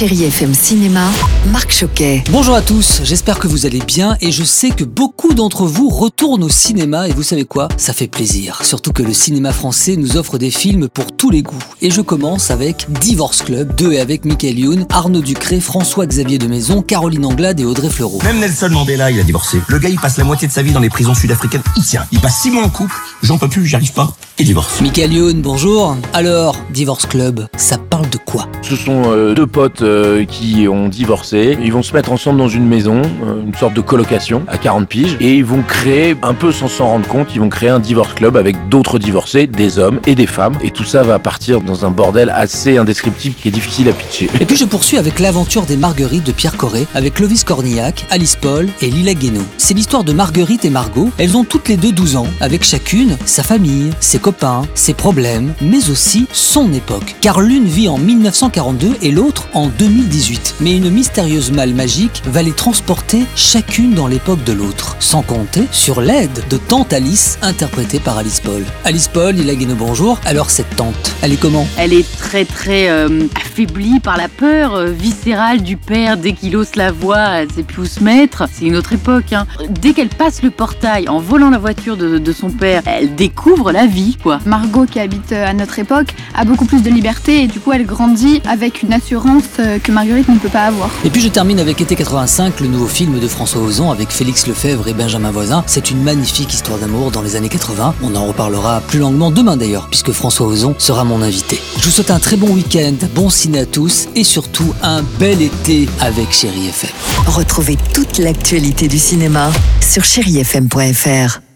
Chérie FM Cinéma, Marc Choquet. Bonjour à tous, j'espère que vous allez bien et je sais que beaucoup d'entre vous retournent au cinéma et vous savez quoi? Ça fait plaisir. Surtout que le cinéma français nous offre des films pour tous les goûts. Et je commence avec Divorce Club 2 et avec Michael Youn, Arnaud Ducré, François-Xavier de Maison, Caroline Anglade et Audrey Fleurot. Même Nelson Mandela, il a divorcé. Le gars, il passe la moitié de sa vie dans les prisons sud-africaines. Il tient. Il passe six mois en couple. J'en peux plus, j'y arrive pas. Et divorce. Michael Youn, bonjour. Alors, Divorce Club, ça parle de quoi? Ce sont euh, deux potes euh, qui ont divorcé. Ils vont se mettre ensemble dans une maison, euh, une sorte de colocation à 40 piges, et ils vont créer, un peu sans s'en rendre compte, ils vont créer un divorce club avec d'autres divorcés, des hommes et des femmes. Et tout ça va partir dans un bordel assez indescriptible qui est difficile à pitcher. Et puis je poursuis avec l'aventure des Marguerites de Pierre Corré, avec Clovis Cornillac, Alice Paul et Lila Guénaud. C'est l'histoire de Marguerite et Margot. Elles ont toutes les deux 12 ans, avec chacune sa famille, ses copains, ses problèmes, mais aussi son époque. Car l'une vit en 1942 et l'autre en 2018. Mais une mystérieuse malle magique va les transporter chacune dans l'époque de l'autre. Sans compter sur l'aide de tante Alice, interprétée par Alice Paul. Alice Paul, Lila Guénaud, bonjour. Alors cette tante, elle est comment? Elle est très très euh, affaiblie par la peur euh, viscérale du père. Dès qu'il ose la voix, elle sait plus où se mettre. C'est une autre époque. Hein. Dès qu'elle passe le portail en volant la voiture de, son père, découvre la vie, quoi. Margot, qui habite euh, à notre époque, a beaucoup plus de liberté et du coup elle grandit avec une assurance euh, que Marguerite ne peut pas avoir. Et puis je termine avec Été 85, le nouveau film de François Ozon avec Félix Lefebvre et Benjamin Voisin. C'est une magnifique histoire d'amour dans les années 80. On en reparlera plus longuement demain d'ailleurs, puisque François Ozon sera mon invité. Je vous souhaite un très bon week-end, bon ciné à tous et surtout un bel été avec Chéri FM. Retrouvez toute l'actualité du cinéma sur chérifm.fr.